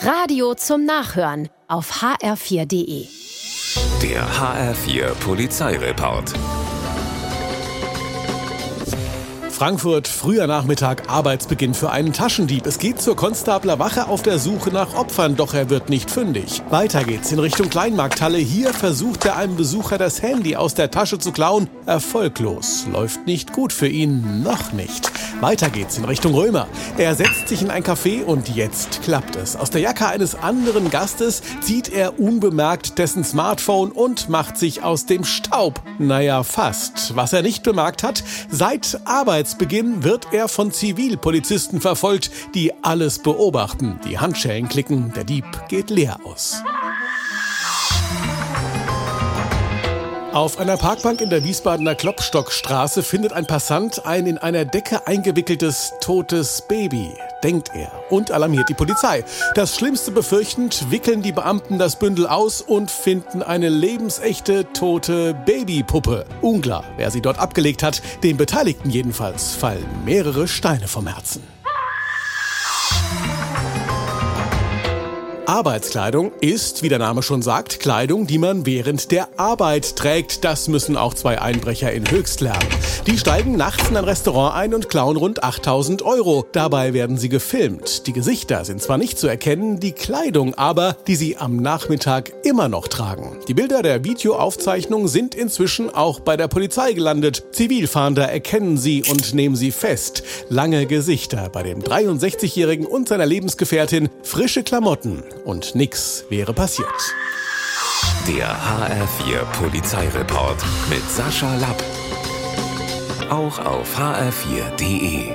Radio zum Nachhören auf hr4.de. Der HR4 Polizeireport. Frankfurt, früher Nachmittag, Arbeitsbeginn für einen Taschendieb. Es geht zur Konstabler Wache auf der Suche nach Opfern, doch er wird nicht fündig. Weiter geht's in Richtung Kleinmarkthalle. Hier versucht er einem Besucher das Handy aus der Tasche zu klauen. Erfolglos. Läuft nicht gut für ihn. Noch nicht. Weiter geht's in Richtung Römer. Er setzt sich in ein Café und jetzt klappt es. Aus der Jacke eines anderen Gastes zieht er unbemerkt dessen Smartphone und macht sich aus dem Staub. Naja, fast. Was er nicht bemerkt hat, seit Arbeitsbeginn wird er von Zivilpolizisten verfolgt, die alles beobachten. Die Handschellen klicken, der Dieb geht leer aus. Auf einer Parkbank in der Wiesbadener Klopstockstraße findet ein Passant ein in einer Decke eingewickeltes totes Baby, denkt er, und alarmiert die Polizei. Das Schlimmste befürchtend wickeln die Beamten das Bündel aus und finden eine lebensechte tote Babypuppe. Unklar, wer sie dort abgelegt hat, den Beteiligten jedenfalls fallen mehrere Steine vom Herzen. Arbeitskleidung ist, wie der Name schon sagt, Kleidung, die man während der Arbeit trägt. Das müssen auch zwei Einbrecher in Höchst. Die steigen nachts in ein Restaurant ein und klauen rund 8000 Euro. Dabei werden sie gefilmt. Die Gesichter sind zwar nicht zu erkennen, die Kleidung aber, die sie am Nachmittag immer noch tragen. Die Bilder der Videoaufzeichnung sind inzwischen auch bei der Polizei gelandet. Zivilfahnder erkennen sie und nehmen sie fest. Lange Gesichter bei dem 63-Jährigen und seiner Lebensgefährtin, frische Klamotten und nix wäre passiert. Der HR4 Polizeireport mit Sascha Lapp. Auch auf hr4.de.